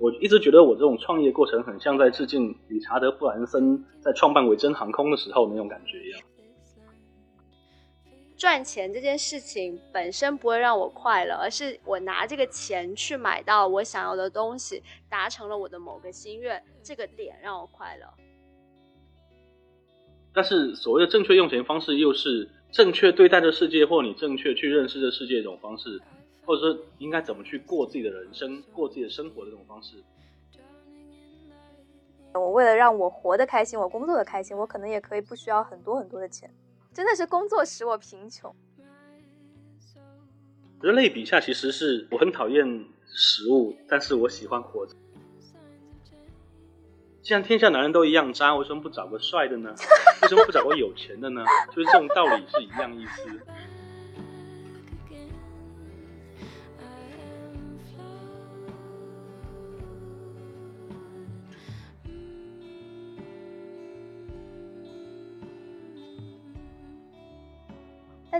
我一直觉得我这种创业过程很像在致敬理查德·布兰森在创办维珍航空的时候那种感觉一样。赚钱这件事情本身不会让我快乐，而是我拿这个钱去买到我想要的东西，达成了我的某个心愿，这个点让我快乐。但是所谓的正确用钱方式，又是正确对待这世界，或你正确去认识这世界一种方式，或者说应该怎么去过自己的人生、过自己的生活的这种方式。我为了让我活得开心，我工作的开心，我可能也可以不需要很多很多的钱。真的是工作使我贫穷。人类笔下其实是我很讨厌食物，但是我喜欢活着。既然天下男人都一样渣，为什么不找个帅的呢？为什么不找个有钱的呢？就是这种道理是一样意思。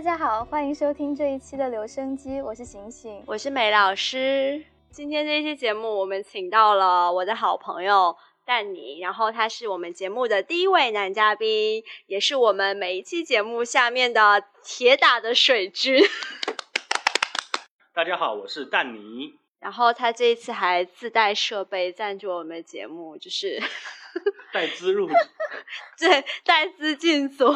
大家好，欢迎收听这一期的留声机，我是醒醒，我是美老师。今天这一期节目，我们请到了我的好朋友蛋尼，然后他是我们节目的第一位男嘉宾，也是我们每一期节目下面的铁打的水军。大家好，我是蛋尼。然后他这一次还自带设备赞助我们节目，就是 带资入，对，带资进组。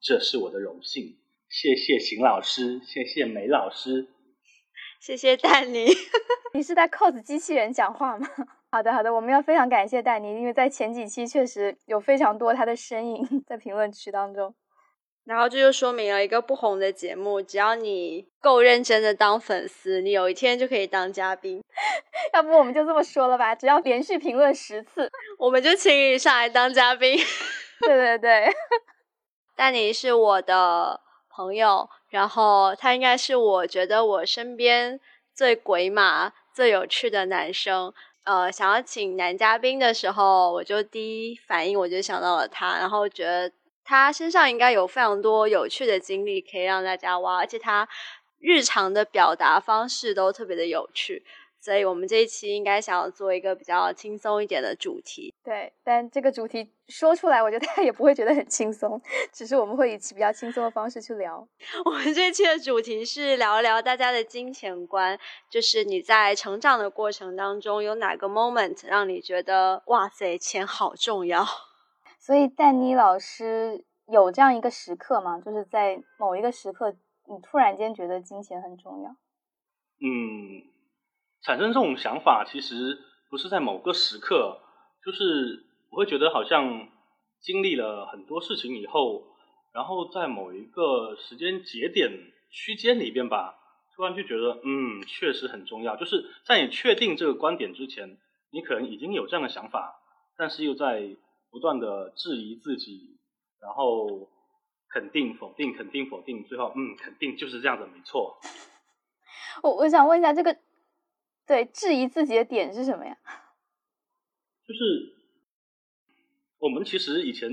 这是我的荣幸，谢谢邢老师，谢谢梅老师，谢谢蛋妮。你是在 cos 机器人讲话吗？好的，好的，我们要非常感谢蛋妮，因为在前几期确实有非常多他的身影 在评论区当中。然后这就说明了一个不红的节目，只要你够认真的当粉丝，你有一天就可以当嘉宾。要不我们就这么说了吧，只要连续评论十次，我们就请你上来当嘉宾。对对对。但你是我的朋友，然后他应该是我觉得我身边最鬼马、最有趣的男生。呃，想要请男嘉宾的时候，我就第一反应我就想到了他，然后觉得他身上应该有非常多有趣的经历可以让大家挖，而且他日常的表达方式都特别的有趣。所以我们这一期应该想要做一个比较轻松一点的主题，对。但这个主题说出来，我觉得大家也不会觉得很轻松，只是我们会以比较轻松的方式去聊。我们这期的主题是聊一聊大家的金钱观，就是你在成长的过程当中有哪个 moment 让你觉得哇塞，钱好重要？所以丹妮老师有这样一个时刻吗？就是在某一个时刻，你突然间觉得金钱很重要？嗯。产生这种想法，其实不是在某个时刻，就是我会觉得好像经历了很多事情以后，然后在某一个时间节点区间里边吧，突然就觉得，嗯，确实很重要。就是在你确定这个观点之前，你可能已经有这样的想法，但是又在不断的质疑自己，然后肯定、否定、肯定、否定，最后，嗯，肯定就是这样的，没错。我我想问一下这个。对，质疑自己的点是什么呀？就是我们其实以前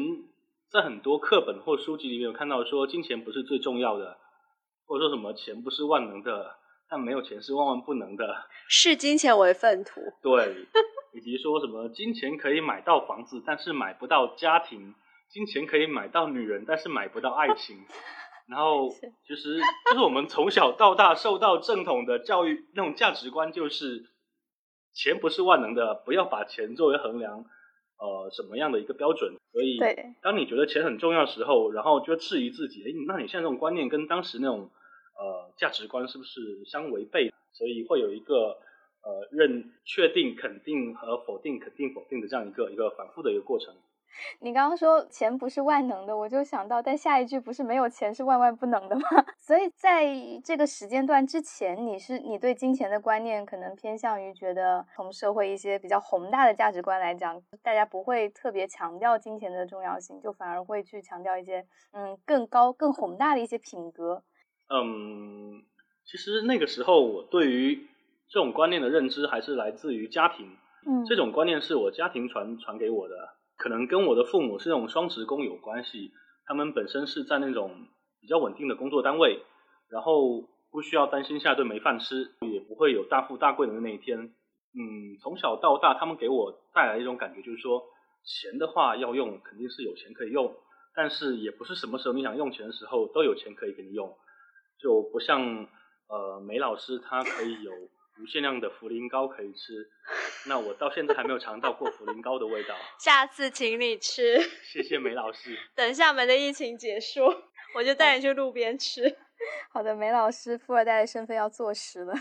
在很多课本或书籍里面有看到说，金钱不是最重要的，或者说什么钱不是万能的，但没有钱是万万不能的。视金钱为粪土。对，以及说什么金钱可以买到房子，但是买不到家庭；金钱可以买到女人，但是买不到爱情。然后，其实就是我们从小到大受到正统的教育，那种价值观就是，钱不是万能的，不要把钱作为衡量，呃，什么样的一个标准。所以，当你觉得钱很重要的时候，然后就质疑自己，哎，那你现在这种观念跟当时那种呃价值观是不是相违背？所以会有一个呃认确定、肯定和否定、肯定、否定的这样一个一个反复的一个过程。你刚刚说钱不是万能的，我就想到，但下一句不是没有钱是万万不能的吗？所以在这个时间段之前，你是你对金钱的观念可能偏向于觉得，从社会一些比较宏大的价值观来讲，大家不会特别强调金钱的重要性，就反而会去强调一些嗯更高更宏大的一些品格。嗯，其实那个时候我对于这种观念的认知还是来自于家庭，嗯，这种观念是我家庭传传给我的。可能跟我的父母是那种双职工有关系，他们本身是在那种比较稳定的工作单位，然后不需要担心下顿没饭吃，也不会有大富大贵的那一天。嗯，从小到大，他们给我带来一种感觉，就是说，钱的话要用，肯定是有钱可以用，但是也不是什么时候你想用钱的时候都有钱可以给你用，就不像呃梅老师他可以有无限量的茯苓糕可以吃，那我到现在还没有尝到过茯苓糕的味道。下次请你吃。谢谢梅老师。等厦门的疫情结束，我就带你去路边吃。好的，梅老师富二代的身份要坐实了。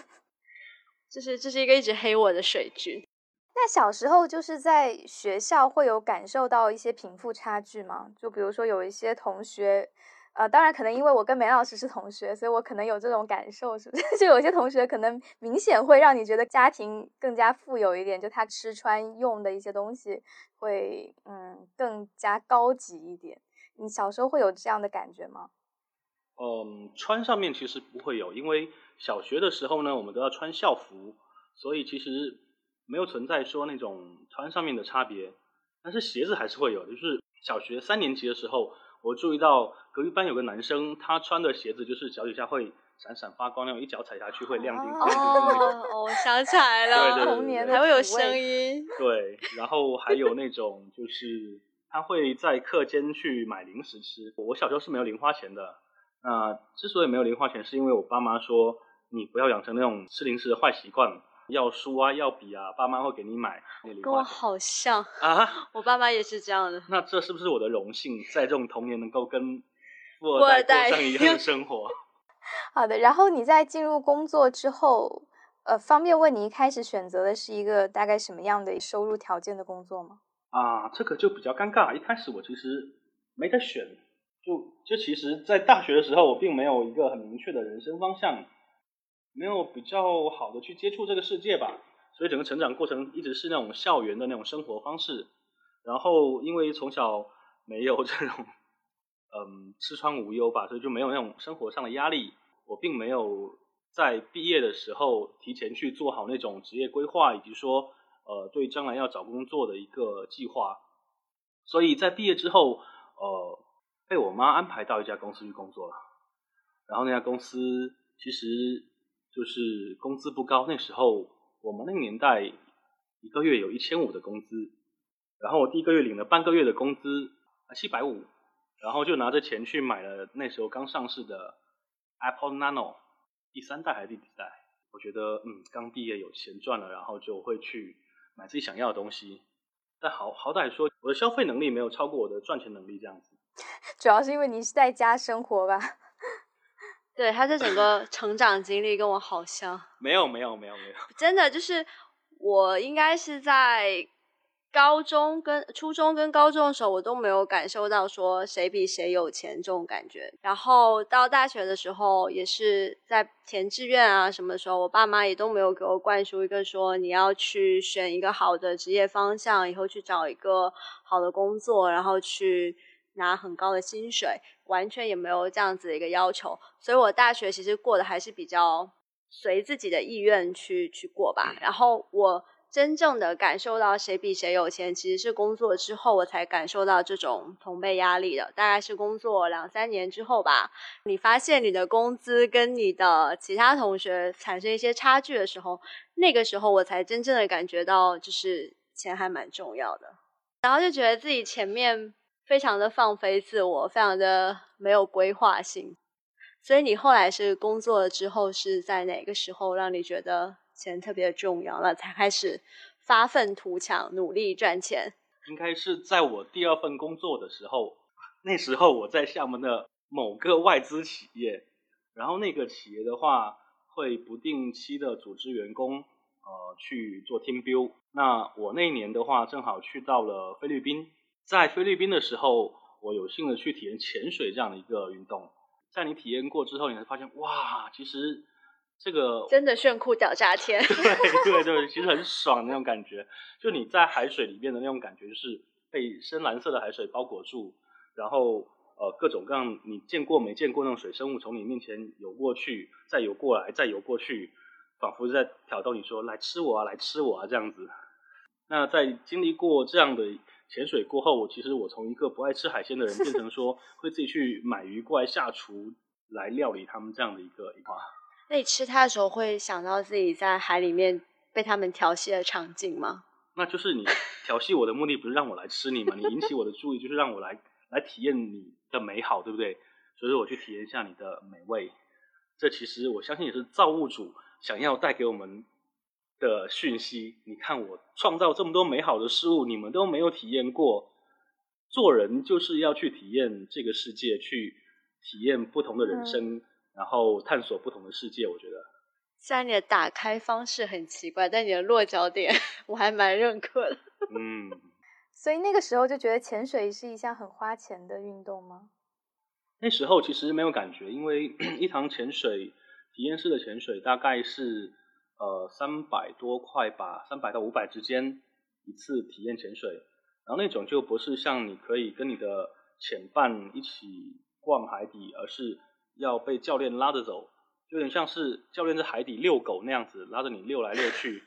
这是这是一个一直黑我的水军。那小时候就是在学校会有感受到一些贫富差距吗？就比如说有一些同学，呃，当然可能因为我跟梅老师是同学，所以我可能有这种感受，是不是？就有些同学可能明显会让你觉得家庭更加富有一点，就他吃穿用的一些东西会嗯更加高级一点。你小时候会有这样的感觉吗？嗯，穿上面其实不会有，因为小学的时候呢，我们都要穿校服，所以其实没有存在说那种穿上面的差别。但是鞋子还是会有，就是小学三年级的时候，我注意到隔壁班有个男生，他穿的鞋子就是脚底下会闪闪发光那种，一脚踩下去会亮晶晶晶那种。哦，我想起来了，童年的还会有声音。对，然后还有那种就是他会在课间去买零食吃。我小时候是没有零花钱的。那之所以没有零花钱，是因为我爸妈说你不要养成那种吃零食的坏习惯，要书啊，要笔啊，爸妈会给你买。跟我好像啊，我爸妈也是这样的。那这是不是我的荣幸，在这种童年能够跟富二代过上一样的生 活？好的，然后你在进入工作之后，呃，方便问你一开始选择的是一个大概什么样的收入条件的工作吗？啊，这个就比较尴尬。一开始我其实没得选。就就其实，在大学的时候，我并没有一个很明确的人生方向，没有比较好的去接触这个世界吧，所以整个成长过程一直是那种校园的那种生活方式。然后因为从小没有这种嗯吃穿无忧吧，所以就没有那种生活上的压力。我并没有在毕业的时候提前去做好那种职业规划，以及说呃对将来要找工作的一个计划。所以在毕业之后，呃。被我妈安排到一家公司去工作了，然后那家公司其实就是工资不高，那时候我们那个年代一个月有一千五的工资，然后我第一个月领了半个月的工资七百五，然后就拿着钱去买了那时候刚上市的 Apple Nano 第三代还是第几代？我觉得嗯刚毕业有钱赚了，然后就会去买自己想要的东西，但好好歹说我的消费能力没有超过我的赚钱能力这样子。主要是因为你是在家生活吧？对，他这整个成长经历跟我好像。没有，没有，没有，没有。真的就是我应该是在高中跟初中跟高中的时候，我都没有感受到说谁比谁有钱这种感觉。然后到大学的时候，也是在填志愿啊什么的时候，我爸妈也都没有给我灌输一个说你要去选一个好的职业方向，以后去找一个好的工作，然后去。拿很高的薪水，完全也没有这样子的一个要求，所以我大学其实过得还是比较随自己的意愿去去过吧。然后我真正的感受到谁比谁有钱，其实是工作之后我才感受到这种同辈压力的。大概是工作两三年之后吧，你发现你的工资跟你的其他同学产生一些差距的时候，那个时候我才真正的感觉到，就是钱还蛮重要的。然后就觉得自己前面。非常的放飞自我，非常的没有规划性。所以你后来是工作了之后，是在哪个时候让你觉得钱特别重要了，才开始发愤图强，努力赚钱？应该是在我第二份工作的时候，那时候我在厦门的某个外资企业，然后那个企业的话会不定期的组织员工呃去做 team build。那我那年的话，正好去到了菲律宾。在菲律宾的时候，我有幸的去体验潜水这样的一个运动。在你体验过之后，你会发现，哇，其实这个真的炫酷屌炸天。对对对，其实很爽那种感觉。就你在海水里面的那种感觉，就是被深蓝色的海水包裹住，然后呃各种各样你见过没见过那种水生物从你面前游过去，再游过来，再游过去，仿佛在挑逗你说来吃我啊，来吃我啊这样子。那在经历过这样的。潜水过后，我其实我从一个不爱吃海鲜的人，变成说 会自己去买鱼过来下厨来料理他们这样的一个一块。那你吃它的时候会想到自己在海里面被他们调戏的场景吗？那就是你调戏我的目的不是让我来吃你吗？你引起我的注意就是让我来来体验你的美好，对不对？所以说我去体验一下你的美味。这其实我相信也是造物主想要带给我们的讯息。你看我创造这么多美好的事物，你们都没有体验过。做人就是要去体验这个世界，去体验不同的人生，然后探索不同的世界。我觉得。虽然你的打开方式很奇怪，但你的落脚点 我还蛮认可的。嗯，所以那个时候就觉得潜水是一项很花钱的运动吗？那时候其实没有感觉，因为 一堂潜水体验式的潜水大概是呃三百多块吧，三百到五百之间一次体验潜水。然后那种就不是像你可以跟你的潜伴一起逛海底，而是要被教练拉着走。有点像是教练在海底遛狗那样子，拉着你遛来遛去，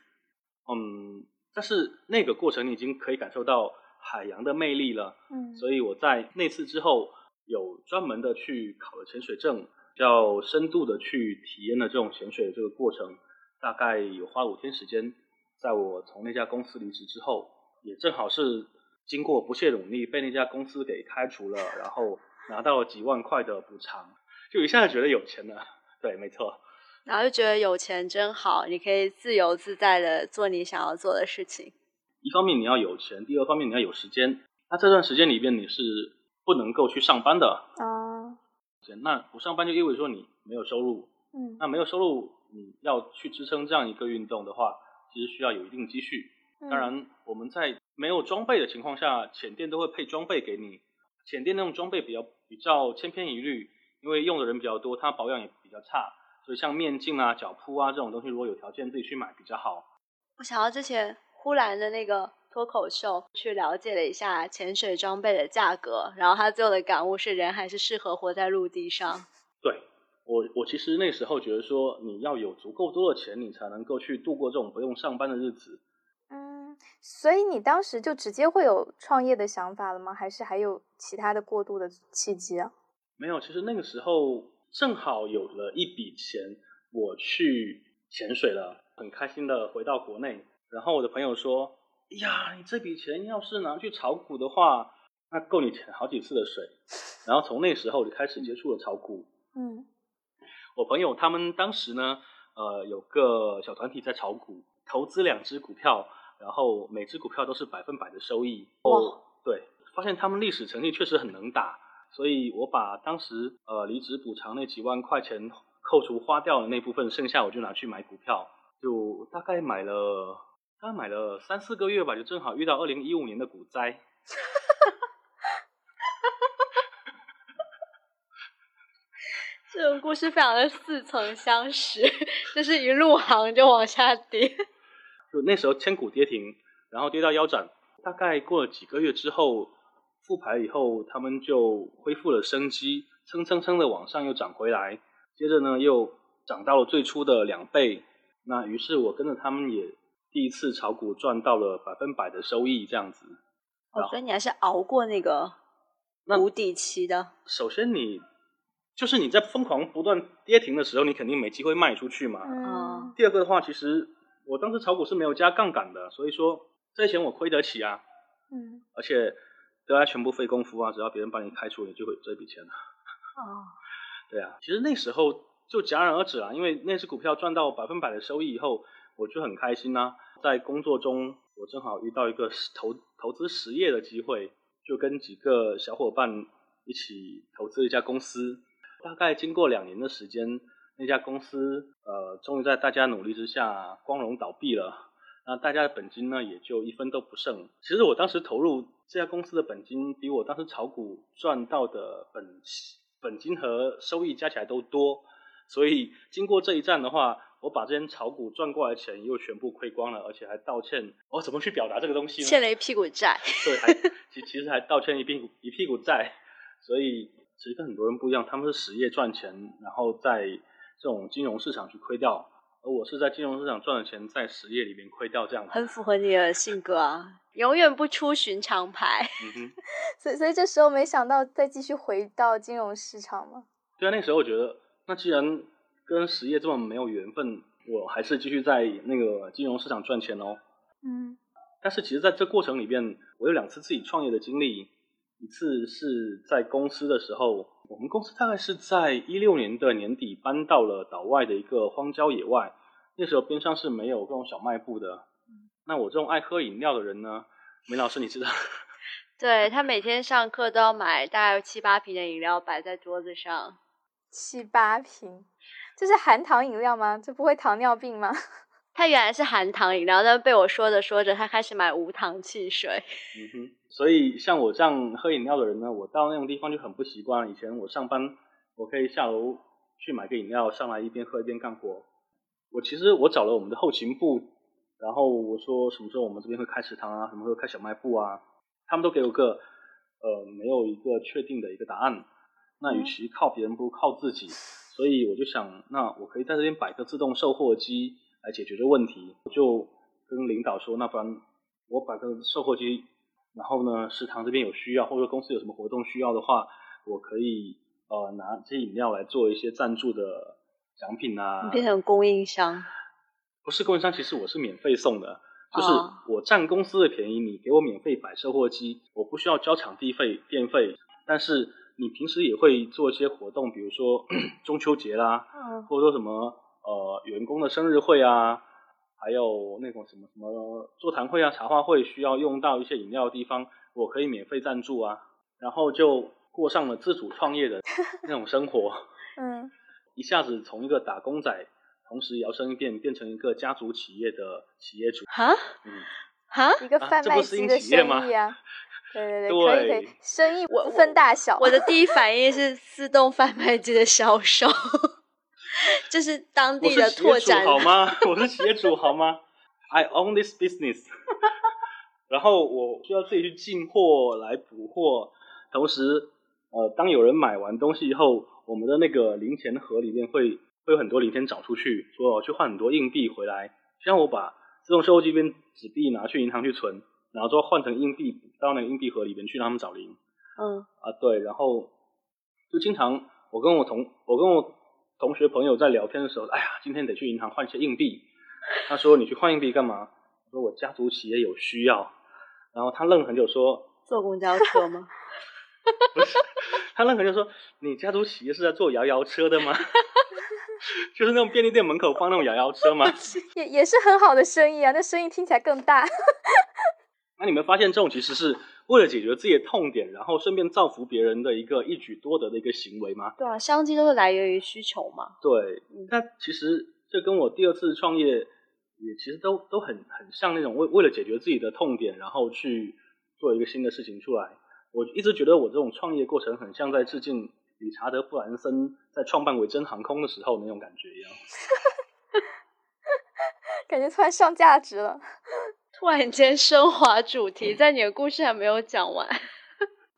嗯，但是那个过程你已经可以感受到海洋的魅力了，嗯，所以我在那次之后有专门的去考了潜水证，较深度的去体验了这种潜水的这个过程，大概有花五天时间，在我从那家公司离职之后，也正好是经过不懈努力被那家公司给开除了，然后拿到了几万块的补偿，就一下子觉得有钱了。对，没错。然后就觉得有钱真好，你可以自由自在的做你想要做的事情。一方面你要有钱，第二方面你要有时间。那这段时间里边你是不能够去上班的啊。那不上班就意味着说你没有收入。嗯。那没有收入，你要去支撑这样一个运动的话，其实需要有一定积蓄。当然，我们在没有装备的情况下，浅店都会配装备给你。浅店那种装备比较比较千篇一律。因为用的人比较多，它保养也比较差，所以像面镜啊、脚铺啊这种东西，如果有条件自己去买比较好。我想到之前呼兰的那个脱口秀，去了解了一下潜水装备的价格，然后他最后的感悟是：人还是适合活在陆地上。对我，我其实那时候觉得说，你要有足够多的钱，你才能够去度过这种不用上班的日子。嗯，所以你当时就直接会有创业的想法了吗？还是还有其他的过渡的契机啊？没有，其实那个时候正好有了一笔钱，我去潜水了，很开心的回到国内。然后我的朋友说：“呀，你这笔钱要是拿去炒股的话，那够你潜好几次的水。”然后从那时候就开始接触了炒股。嗯，我朋友他们当时呢，呃，有个小团体在炒股，投资两只股票，然后每只股票都是百分百的收益。哦，对，发现他们历史成绩确实很能打。所以我把当时呃离职补偿那几万块钱扣除花掉的那部分，剩下我就拿去买股票，就大概买了，大概买了三四个月吧，就正好遇到二零一五年的股灾。这种故事非常的似曾相识，就是一入行就往下跌。就那时候千股跌停，然后跌到腰斩，大概过了几个月之后。复牌以后，他们就恢复了生机，蹭蹭蹭的往上又涨回来，接着呢又涨到了最初的两倍。那于是我跟着他们也第一次炒股赚到了百分百的收益，这样子。哦，所以你还是熬过那个无底期的。首先，你就是你在疯狂不断跌停的时候，你肯定没机会卖出去嘛。嗯。第二个的话，其实我当时炒股是没有加杠杆的，所以说这些钱我亏得起啊。嗯。而且。大家全部费功夫啊！只要别人帮你开除，你就会有这笔钱了。哦，对啊，其实那时候就戛然而止了，因为那只股票赚到百分百的收益以后，我就很开心呐。在工作中，我正好遇到一个投投资实业的机会，就跟几个小伙伴一起投资一家公司。大概经过两年的时间，那家公司呃，终于在大家努力之下光荣倒闭了。那大家的本金呢，也就一分都不剩。其实我当时投入这家公司的本金，比我当时炒股赚到的本本金和收益加起来都多。所以经过这一战的话，我把这些炒股赚过来的钱又全部亏光了，而且还道歉。我怎么去表达这个东西呢？欠了一屁股债。对，还其其实还道歉一屁股一屁股债。所以其实跟很多人不一样，他们是实业赚钱，然后在这种金融市场去亏掉。而我是在金融市场赚的钱，在实业里面亏掉，这样很符合你的性格啊，永远不出寻常牌。嗯哼，所以所以这时候没想到再继续回到金融市场吗？对啊，那时候我觉得，那既然跟实业这么没有缘分，我还是继续在那个金融市场赚钱哦。嗯。但是其实在这过程里边，我有两次自己创业的经历，一次是在公司的时候，我们公司大概是在一六年的年底搬到了岛外的一个荒郊野外，那时候边上是没有这种小卖部的。那我这种爱喝饮料的人呢，梅老师你知道？对他每天上课都要买大概七八瓶的饮料摆在桌子上，七八瓶，这是含糖饮料吗？这不会糖尿病吗？他原来是含糖饮料，但被我说着说着，他开始买无糖汽水。嗯哼，所以像我这样喝饮料的人呢，我到那种地方就很不习惯。以前我上班，我可以下楼去买个饮料，上来一边喝一边干活。我其实我找了我们的后勤部，然后我说什么时候我们这边会开食堂啊，什么时候开小卖部啊？他们都给我个呃没有一个确定的一个答案，那与其靠别人不如靠自己，所以我就想，那我可以在这边摆个自动售货机来解决这问题。我就跟领导说，那不然我把个售货机，然后呢食堂这边有需要，或者公司有什么活动需要的话，我可以呃拿这些饮料来做一些赞助的奖品啊。变成供应商？不是供应商，其实我是免费送的。就是我占公司的便宜，你给我免费摆售货机，我不需要交场地费、电费。但是你平时也会做一些活动，比如说 中秋节啦，或者说什么呃员工的生日会啊，还有那种什么什么座谈会啊、茶话会需要用到一些饮料的地方，我可以免费赞助啊。然后就过上了自主创业的 那种生活，嗯，一下子从一个打工仔。同时摇身一变，变成一个家族企业的企业主。哈，嗯，哈，一个贩卖机的生意啊，对对对，可以可以，生意不分大小。我的第一反应是自动贩卖机的销售，就是当地的拓展，好吗？我是企业主，好吗？I own this business。然后我需要自己去进货来补货，同时，呃，当有人买完东西以后，我们的那个零钱盒里面会。会有很多零钱找出去，说去换很多硬币回来。像我把自动售货机边纸币拿去银行去存，然后之后换成硬币到那个硬币盒里面去让他们找零。嗯。啊，对，然后就经常我跟我同我跟我同学朋友在聊天的时候，哎呀，今天得去银行换一些硬币。他说你去换硬币干嘛？我说我家族企业有需要。然后他愣很久说坐公交车吗？不是，他愣很久说你家族企业是在坐摇摇车的吗？就是那种便利店门口放那种摇摇车吗？也也是很好的生意啊，那生意听起来更大。那你们发现这种其实是为了解决自己的痛点，然后顺便造福别人的一个一举多得的一个行为吗？对啊，商机都是来源于需求嘛。对，那其实这跟我第二次创业也其实都都很很像那种为为了解决自己的痛点，然后去做一个新的事情出来。我一直觉得我这种创业过程很像在致敬。理查德·布兰森在创办维珍航空的时候那种感觉一样，感觉突然上价值了，突然间升华主题，在你的故事还没有讲完，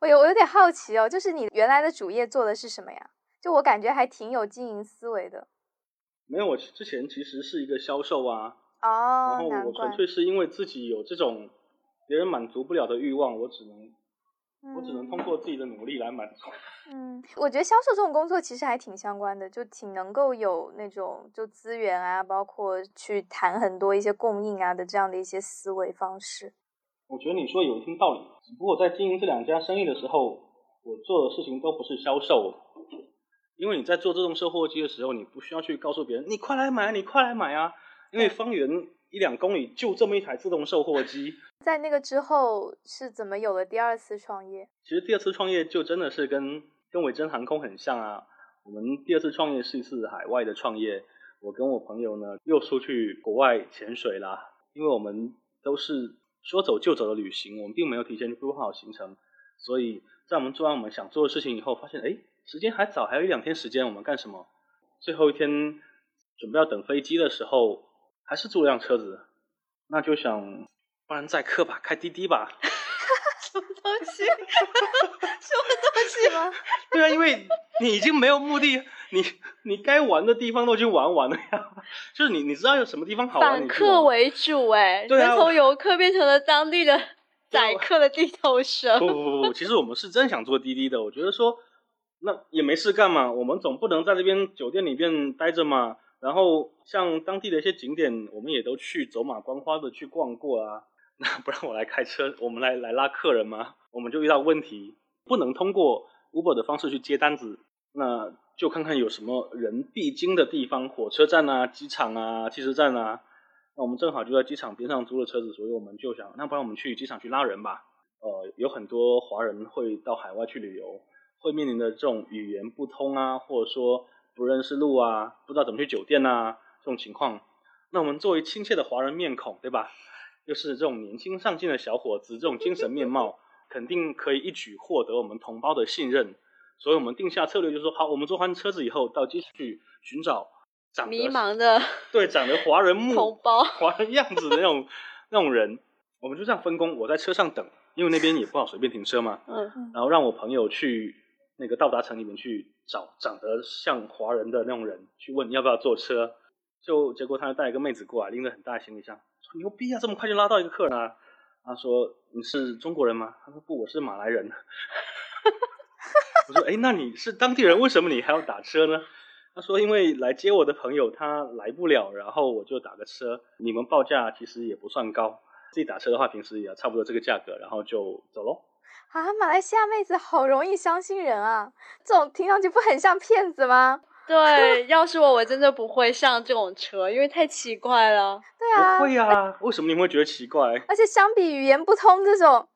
我有我有点好奇哦，就是你原来的主业做的是什么呀？就我感觉还挺有经营思维的。没有，我之前其实是一个销售啊，哦，然后我纯粹是因为自己有这种别人满足不了的欲望，我只能。我只能通过自己的努力来满足。嗯，我觉得销售这种工作其实还挺相关的，就挺能够有那种就资源啊，包括去谈很多一些供应啊的这样的一些思维方式。我觉得你说有一定道理，只不过在经营这两家生意的时候，我做的事情都不是销售，因为你在做自动售货机的时候，你不需要去告诉别人，你快来买，你快来买啊，因为方圆一两公里就这么一台自动售货机。在那个之后是怎么有了第二次创业？其实第二次创业就真的是跟跟伟珍航空很像啊。我们第二次创业是一次海外的创业，我跟我朋友呢又出去国外潜水啦。因为我们都是说走就走的旅行，我们并没有提前规划好行程，所以在我们做完我们想做的事情以后，发现哎时间还早，还有一两天时间，我们干什么？最后一天准备要等飞机的时候，还是租了辆车子，那就想。不然载客吧，开滴滴吧。什么东西？什么东西吗？对啊，因为你已经没有目的，你你该玩的地方都已经玩完了呀。就是你你知道有什么地方好玩？反客为主哎，对啊，从游客变成了当地的载客的地头蛇。不不不不，其实我们是真想做滴滴的。我觉得说，那也没事干嘛，我们总不能在这边酒店里边待着嘛。然后像当地的一些景点，我们也都去走马观花的去逛过啊。那不让我来开车，我们来来拉客人吗？我们就遇到问题，不能通过 Uber 的方式去接单子，那就看看有什么人必经的地方，火车站啊、机场啊、汽车站啊。那我们正好就在机场边上租了车子，所以我们就想，那不然我们去机场去拉人吧。呃，有很多华人会到海外去旅游，会面临的这种语言不通啊，或者说不认识路啊，不知道怎么去酒店啊这种情况。那我们作为亲切的华人面孔，对吧？又是这种年轻上进的小伙子，这种精神面貌，肯定可以一举获得我们同胞的信任。所以我们定下策略，就是说，好，我们坐完车子以后，到机场去寻找长得迷茫的 对长得华人目同胞、华人样子的那种那种人。我们就这样分工，我在车上等。因为那边也不好随便停车嘛，嗯，然后让我朋友去那个到达城里面去找长得像华人的那种人，去问要不要坐车，就结果他带一个妹子过来，拎着很大的行李箱，说牛逼啊，这么快就拉到一个客人啊！他说你是中国人吗？他说不，我是马来人。我说哎，那你是当地人，为什么你还要打车呢？他说因为来接我的朋友他来不了，然后我就打个车，你们报价其实也不算高。自己打车的话，平时也差不多这个价格，然后就走喽。啊，马来西亚妹子好容易相信人啊！这种听上去不很像骗子吗？对，要是我，我真的不会上这种车，因为太奇怪了。对啊，不会啊，为什么你们会觉得奇怪？而且相比语言不通这种，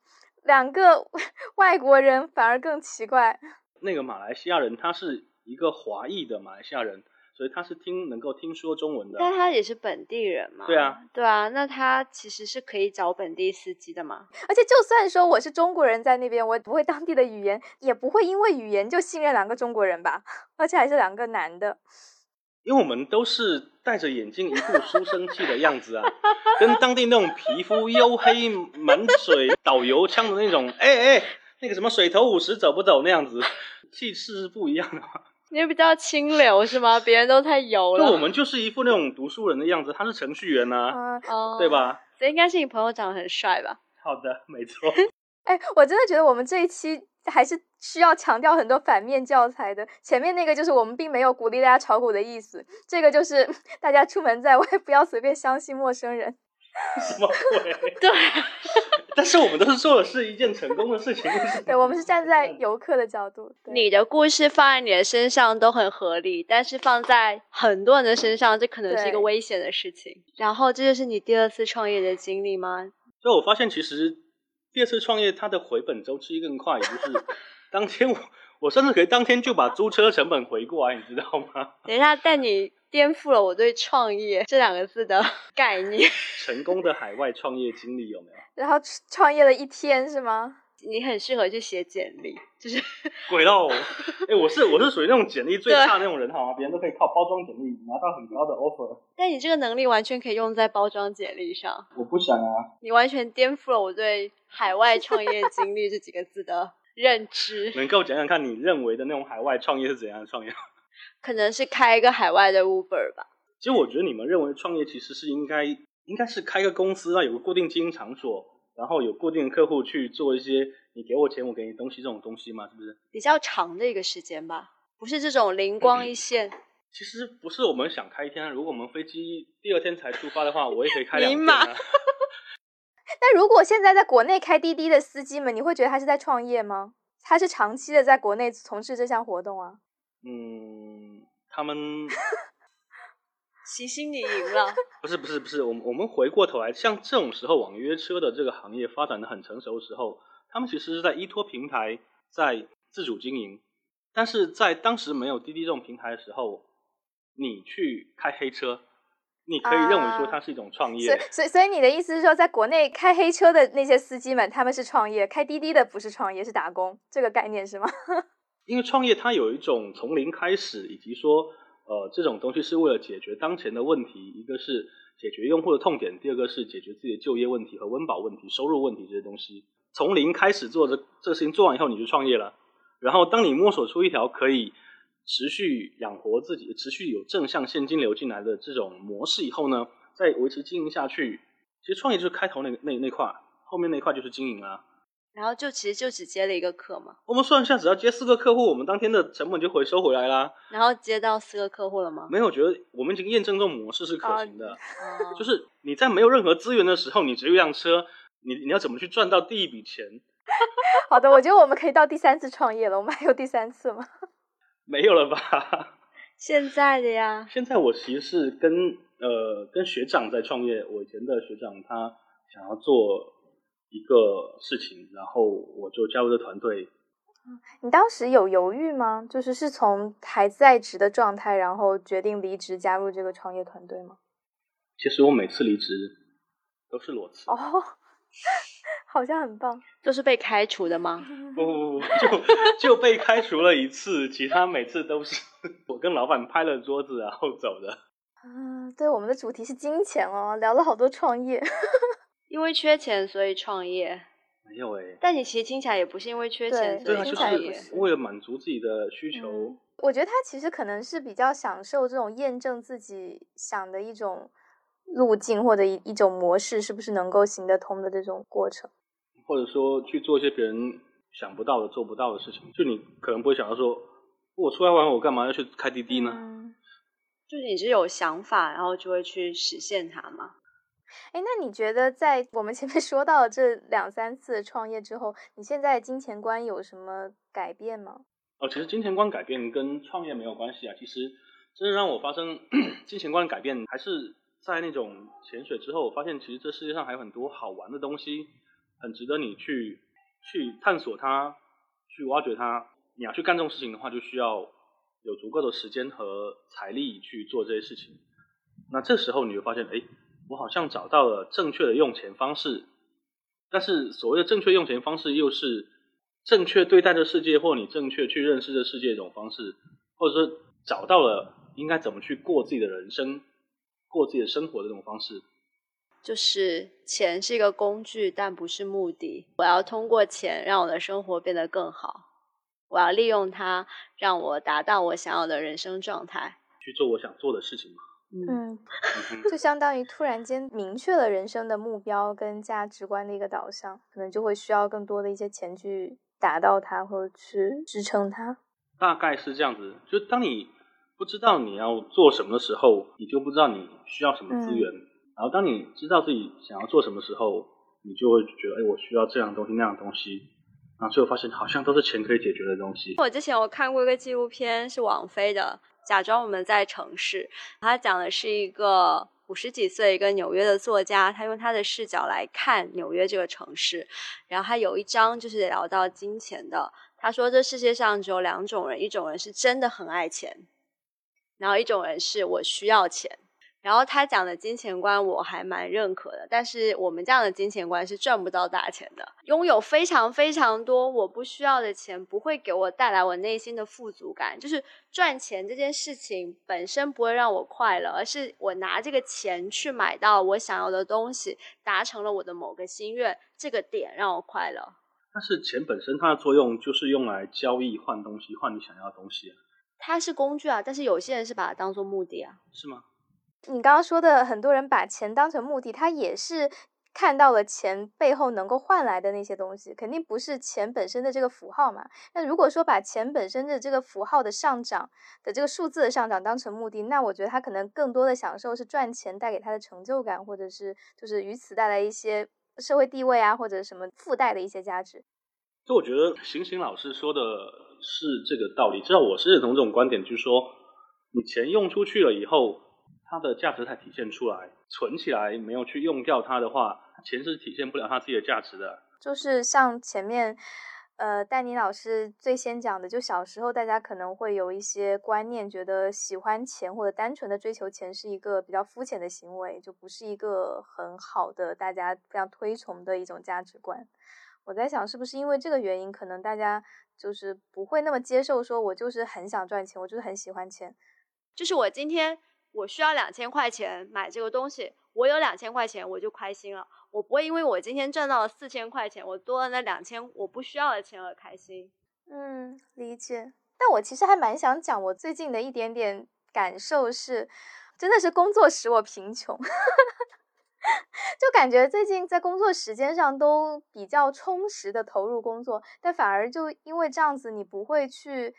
两个外国人反而更奇怪。那个马来西亚人，他是一个华裔的马来西亚人。所以他是听能够听说中文的，但他也是本地人嘛。对啊，对啊，那他其实是可以找本地司机的嘛。而且就算说我是中国人在那边，我不会当地的语言，也不会因为语言就信任两个中国人吧？而且还是两个男的。因为我们都是戴着眼镜，一副书生气的样子啊，跟当地那种皮肤黝黑、满嘴导游腔的那种，哎哎，那个什么水头五十走不走那样子，气势是不一样的嘛。你比较清流是吗？别人都太油了。就我们就是一副那种读书人的样子，他是程序员呢，对吧？所以应该是你朋友长得很帅吧？好的，没错。哎，我真的觉得我们这一期还是需要强调很多反面教材的。前面那个就是我们并没有鼓励大家炒股的意思，这个就是 大家出门在外不要随便相信陌生人。什么鬼？对。但是我们都是做的是一件成功的事情。对，我们是站在游客的角度。你的故事放在你的身上都很合理，但是放在很多人的身上，这可能是一个危险的事情。然后，这就是你第二次创业的经历吗？所以我发现，其实第二次创业它的回本周期更快，也就是当天我我甚至可以当天就把租车成本回过来，你知道吗？等一下但你。颠覆了我对“创业”这两个字的概念。成功的海外创业经历有没有？然后创业了一天是吗？你很适合去写简历，就是鬼喽！哎，我是我是属于那种简历最差那种人，好吗？别人都可以靠包装简历拿到很高的 offer。但你这个能力完全可以用在包装简历上。我不想啊！你完全颠覆了我对海外创业经历这几个字的认知。能够讲讲看你认为的那种海外创业是怎样的创业？可能是开一个海外的 Uber 吧。其实我觉得你们认为创业其实是应该应该是开个公司啊，有个固定经营场所，然后有固定的客户去做一些你给我钱我给你东西这种东西嘛，是不是？比较长的一个时间吧，不是这种灵光一现。其实不是我们想开一天，如果我们飞机第二天才出发的话，我也可以开 两天啊。那如果现在在国内开滴滴的司机们，你会觉得他是在创业吗？他是长期的在国内从事这项活动啊？嗯，他们，齐心你赢了。不是不是不是，我们我们回过头来，像这种时候，网约车的这个行业发展的很成熟的时候，他们其实是在依托平台在自主经营。但是在当时没有滴滴这种平台的时候，你去开黑车，你可以认为说它是一种创业。所以所以所以你的意思是说，在国内开黑车的那些司机们，他们是创业；开滴滴的不是创业，是打工，这个概念是吗？因为创业它有一种从零开始，以及说，呃，这种东西是为了解决当前的问题，一个是解决用户的痛点，第二个是解决自己的就业问题和温饱问题、收入问题这些东西。从零开始做这这个事情做完以后，你就创业了。然后当你摸索出一条可以持续养活自己、持续有正向现金流进来的这种模式以后呢，再维持经营下去，其实创业就是开头那个那那块，后面那块就是经营啊。然后就其实就只接了一个客嘛。我们算一下，只要接四个客户，我们当天的成本就回收回来啦。然后接到四个客户了吗？没有，觉得我们已经验证这种模式是可行的。哦 就是你在没有任何资源的时候，你只有一辆车，你你要怎么去赚到第一笔钱？好的，我觉得我们可以到第三次创业了。我们还有第三次吗？没有了吧？现在的呀，现在我其实是跟呃跟学长在创业，我以前的学长他想要做一个事情，然后我就加入这团队。你当时有犹豫吗？就是是从还在职的状态，然后决定离职加入这个创业团队吗？其实我每次离职都是裸辞。哦，好像很棒。就是被开除的吗？不不不，就就被开除了一次，其他每次都是 我跟老板拍了桌子然后走的。嗯，对，我们的主题是金钱哦，聊了好多创业。因为缺钱所以创业，没有哎、但你其实听起来也不是因为缺钱所对对啊，就以创业。是为了满足自己的需求。嗯我觉得他其实可能是比较享受这种验证自己想的一种路径或者一一种模式是不是能够行得通的这种过程。或者说去做一些别人想不到的、做不到的事情。就你可能不会想到说，我出来玩，我干嘛要去开滴滴呢？嗯，就是你是有想法，然后就会去实现它嘛。哎，那你觉得在我们前面说到的这两三次创业之后，你现在金钱观有什么改变吗？哦，其实金钱观改变跟创业没有关系啊。其实真正让我发生 金钱观改变，还是在那种潜水之后，我发现其实这世界上还有很多好玩的东西，很值得你去去探索它，去挖掘它。你要去干这种事情的话，就需要有足够的时间和财力去做这些事情。那这时候你会发现，哎，我好像找到了正确的用钱方式。但是所谓的正确用钱方式，又是正确对待这世界，或你正确去认识这世界一种方式，或者说找到了应该怎么去过自己的人生、过自己的生活的这种方式。就是钱是一个工具，但不是目的。我要通过钱让我的生活变得更好，我要利用它让我达到我想要的人生状态。去做我想做的事情嘛。嗯，就相当于突然间明确了人生的目标跟价值观的一个导向，可能就会需要更多的一些钱去达到它，或者去支撑它。大概是这样子。就当你不知道你要做什么的时候，你就不知道你需要什么资源。然后当你知道自己想要做什么时候，你就会觉得，哎，我需要这样东西那样东西。然后最后发现好像都是钱可以解决的东西。我之前我看过一个纪录片，是王菲的《假装我们在城市》，它讲的是一个五十几岁一个纽约的作家，他用他的视角来看纽约这个城市。然后他有一章就是聊到金钱的，他说这世界上只有两种人，一种人是真的很爱钱，然后一种人是我需要钱。然后他讲的金钱观我还蛮认可的，但是我们这样的金钱观是赚不到大钱的。拥有非常非常多我不需要的钱，不会给我带来我内心的富足感。就是赚钱这件事情本身不会让我快乐，而是我拿这个钱去买到我想要的东西，达成了我的某个心愿，这个点让我快乐。但是钱本身它的作用就是用来交易换东西，换你想要的东西啊，它是工具啊，但是有些人是把它当做目的啊。是吗？你刚刚说的，很多人把钱当成目的，他也是看到了钱背后能够换来的那些东西，肯定不是钱本身的这个符号嘛。那如果说把钱本身的这个符号的上涨的这个数字的上涨当成目的，那我觉得他可能更多的享受是赚钱带给他的成就感，或者是就是于此带来一些社会地位啊，或者什么附带的一些价值。就我觉得醒醒老师说的是这个道理，至少我是认同这种观点，就是说你钱用出去了以后，它的价值才体现出来。存起来没有去用掉它的话，钱是体现不了它自己的价值的。就是像前面，呃，戴妮老师最先讲的，就小时候大家可能会有一些观念，觉得喜欢钱或者单纯的追求钱是一个比较肤浅的行为，就不是一个很好的大家非常推崇的一种价值观。我在想，是不是因为这个原因，可能大家就是不会那么接受，说我就是很想赚钱，我就是很喜欢钱。就是我今天我需要两千块钱买这个东西，我有两千块钱我就开心了，我不会因为我今天赚到了四千块钱，我多了那两千我不需要的钱而开心。嗯，理解。但我其实还蛮想讲，我最近的一点点感受是，真的是工作使我贫穷。就感觉最近在工作时间上都比较充实的投入工作，但反而就因为这样子，你不会去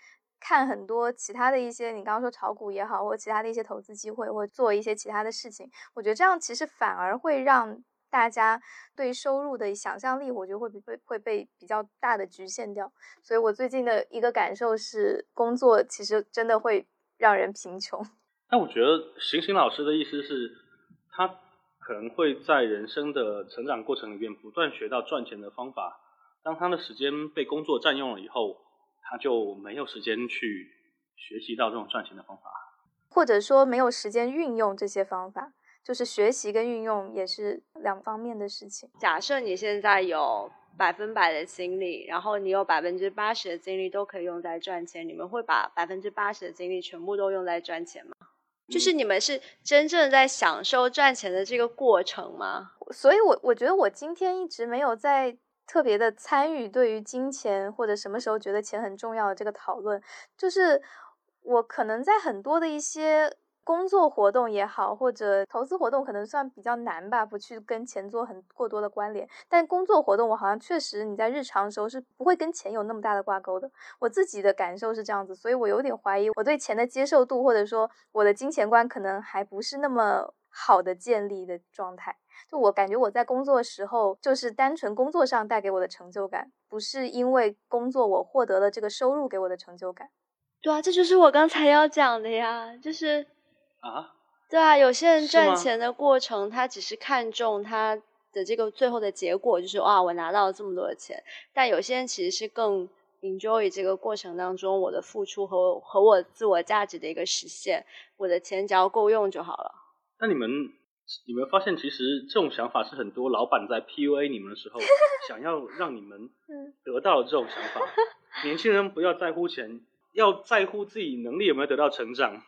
看很多其他的一些，你刚刚说炒股也好，或其他的一些投资机会，或做一些其他的事情。我觉得这样其实反而会让大家对收入的想象力，我觉得会被会被比较大的局限掉。所以我最近的一个感受是，工作其实真的会让人贫穷。那我觉得行行老师的意思是，他。可能会在人生的成长过程里面不断学到赚钱的方法。当他的时间被工作占用了以后，他就没有时间去学习到这种赚钱的方法，或者说没有时间运用这些方法。就是学习跟运用也是两方面的事情。假设你现在有百分百的精力，然后你有百分之八十的精力都可以用在赚钱，你们会把百分之八十的精力全部都用在赚钱吗？就是你们是真正在享受赚钱的这个过程吗？所以，我我觉得我今天一直没有在特别的参与对于金钱或者什么时候觉得钱很重要的这个讨论。就是我可能在很多的一些。工作活动也好，或者投资活动，可能算比较难吧，不去跟钱做很过多的关联。但工作活动，我好像确实你在日常的时候是不会跟钱有那么大的挂钩的。我自己的感受是这样子，所以我有点怀疑我对钱的接受度，或者说我的金钱观可能还不是那么好的建立的状态。就我感觉我在工作的时候，就是单纯工作上带给我的成就感，不是因为工作我获得了这个收入给我的成就感。对啊，这就是我刚才要讲的呀，就是。啊，对啊，有些人赚钱的过程，他只是看重他的这个最后的结果，就是哇，我拿到了这么多的钱。但有些人其实是更 enjoy 这个过程当中我的付出和和我自我价值的一个实现。我的钱只要够用就好了。那你们有没有发现，其实这种想法是很多老板在 PUA 你们的时候，想要让你们得到这种想法。年轻人不要在乎钱，要在乎自己能力有没有得到成长。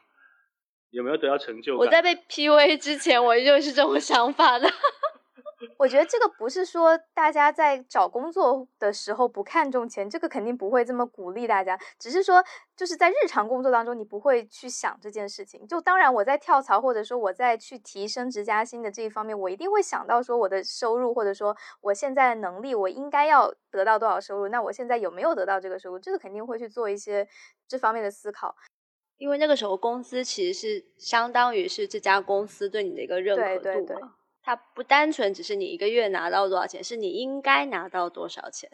有没有得到成就？我在被 PUA 之前，我就是这种想法的。我觉得这个不是说大家在找工作的时候不看重钱，这个肯定不会这么鼓励大家。只是说，就是在日常工作当中，你不会去想这件事情。就当然，我在跳槽或者说我在去提升职加薪的这一方面，我一定会想到说我的收入，或者说我现在的能力，我应该要得到多少收入？那我现在有没有得到这个收入？这个肯定会去做一些这方面的思考。因为那个时候工资其实是相当于是这家公司对你的一个认可度嘛，它不单纯只是你一个月拿到多少钱，是你应该拿到多少钱。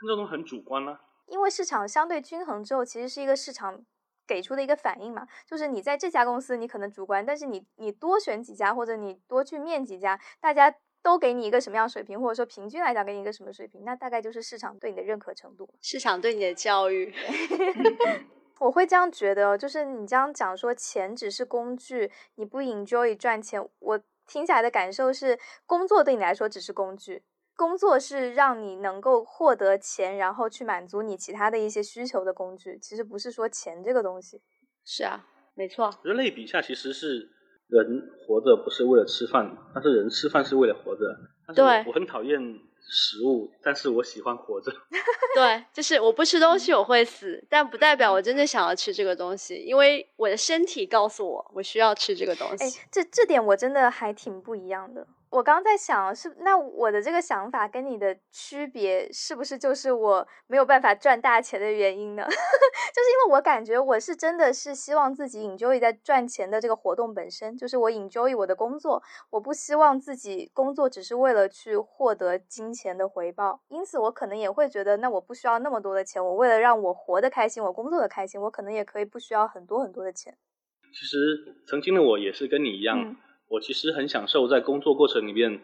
这种很主观呢。因为市场相对均衡之后，其实是一个市场给出的一个反应嘛，就是你在这家公司你可能主观，但是你你多选几家或者你多去面几家，大家都给你一个什么样水平，或者说平均来讲给你一个什么水平，那大概就是市场对你的认可程度，市场对你的教育。我会这样觉得，就是你这样讲说钱只是工具，你不 enjoy 赚钱，我听起来的感受是，工作对你来说只是工具，工作是让你能够获得钱，然后去满足你其他的一些需求的工具。其实不是说钱这个东西。是啊，没错。人类比下其实是人活着不是为了吃饭，但是人吃饭是为了活着。对，我很讨厌。食物，但是我喜欢活着。对，就是我不吃东西我会死，但不代表我真的想要吃这个东西，因为我的身体告诉我我需要吃这个东西。哎，这这点我真的还挺不一样的。我刚刚在想，是那我的这个想法跟你的区别，是不是就是我没有办法赚大钱的原因呢？就是因为我感觉我是真的是希望自己 enjoy 在赚钱的这个活动本身，就是我 enjoy 我的工作，我不希望自己工作只是为了去获得金钱的回报。因此，我可能也会觉得，那我不需要那么多的钱，我为了让我活得开心，我工作的开心，我可能也可以不需要很多很多的钱。其实，曾经的我也是跟你一样。我其实很享受在工作过程里面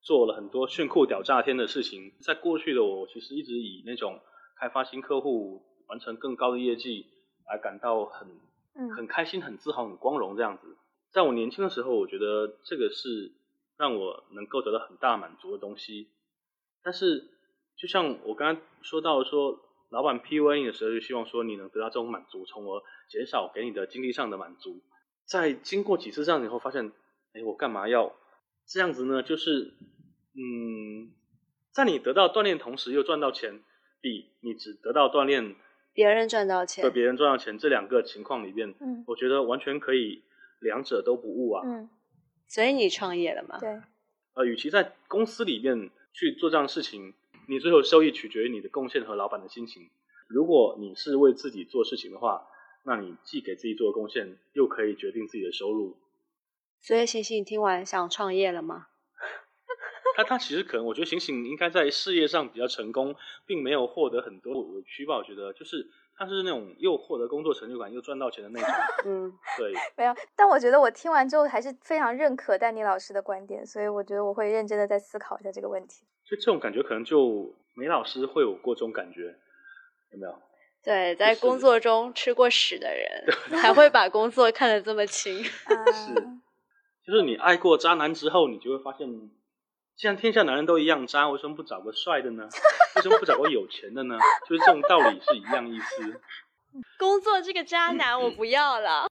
做了很多炫酷屌炸天的事情。在过去的我，其实一直以那种开发新客户、完成更高的业绩来感到很很开心、很自豪、很光荣这样子。在我年轻的时候，我觉得这个是让我能够得到很大满足的东西。但是，就像我刚刚说到说，老板 P U A 的时候，就希望说你能得到这种满足，从而减少给你的经济上的满足。在经过几次这样以后，发现。哎，我干嘛要这样子呢？就是，嗯，在你得到锻炼同时又赚到钱，比你只得到锻炼，别人赚到钱，对别人赚到钱这两个情况里面，嗯，我觉得完全可以两者都不误啊。嗯，所以你创业了吗？对，呃，与其在公司里面去做这样的事情，你最后收益取决于你的贡献和老板的心情。如果你是为自己做事情的话，那你既给自己做贡献，又可以决定自己的收入。所以，星星听完想创业了吗？他他其实可能，我觉得醒醒应该在事业上比较成功，并没有获得很多委屈吧。我觉得就是他是那种又获得工作成就感又赚到钱的那种。嗯，对。没有，但我觉得我听完之后还是非常认可丹尼老师的观点，所以我觉得我会认真的再思考一下这个问题。就这种感觉，可能就梅老师会有过这种感觉，有没有？对，在工作中吃过屎的人，才会把工作看得这么轻。是，就是你爱过渣男之后，你就会发现。既然天下男人都一样渣，为什么不找个帅的呢？为什么不找个有钱的呢？就是这种道理是一样意思。工作这个渣男我不要了。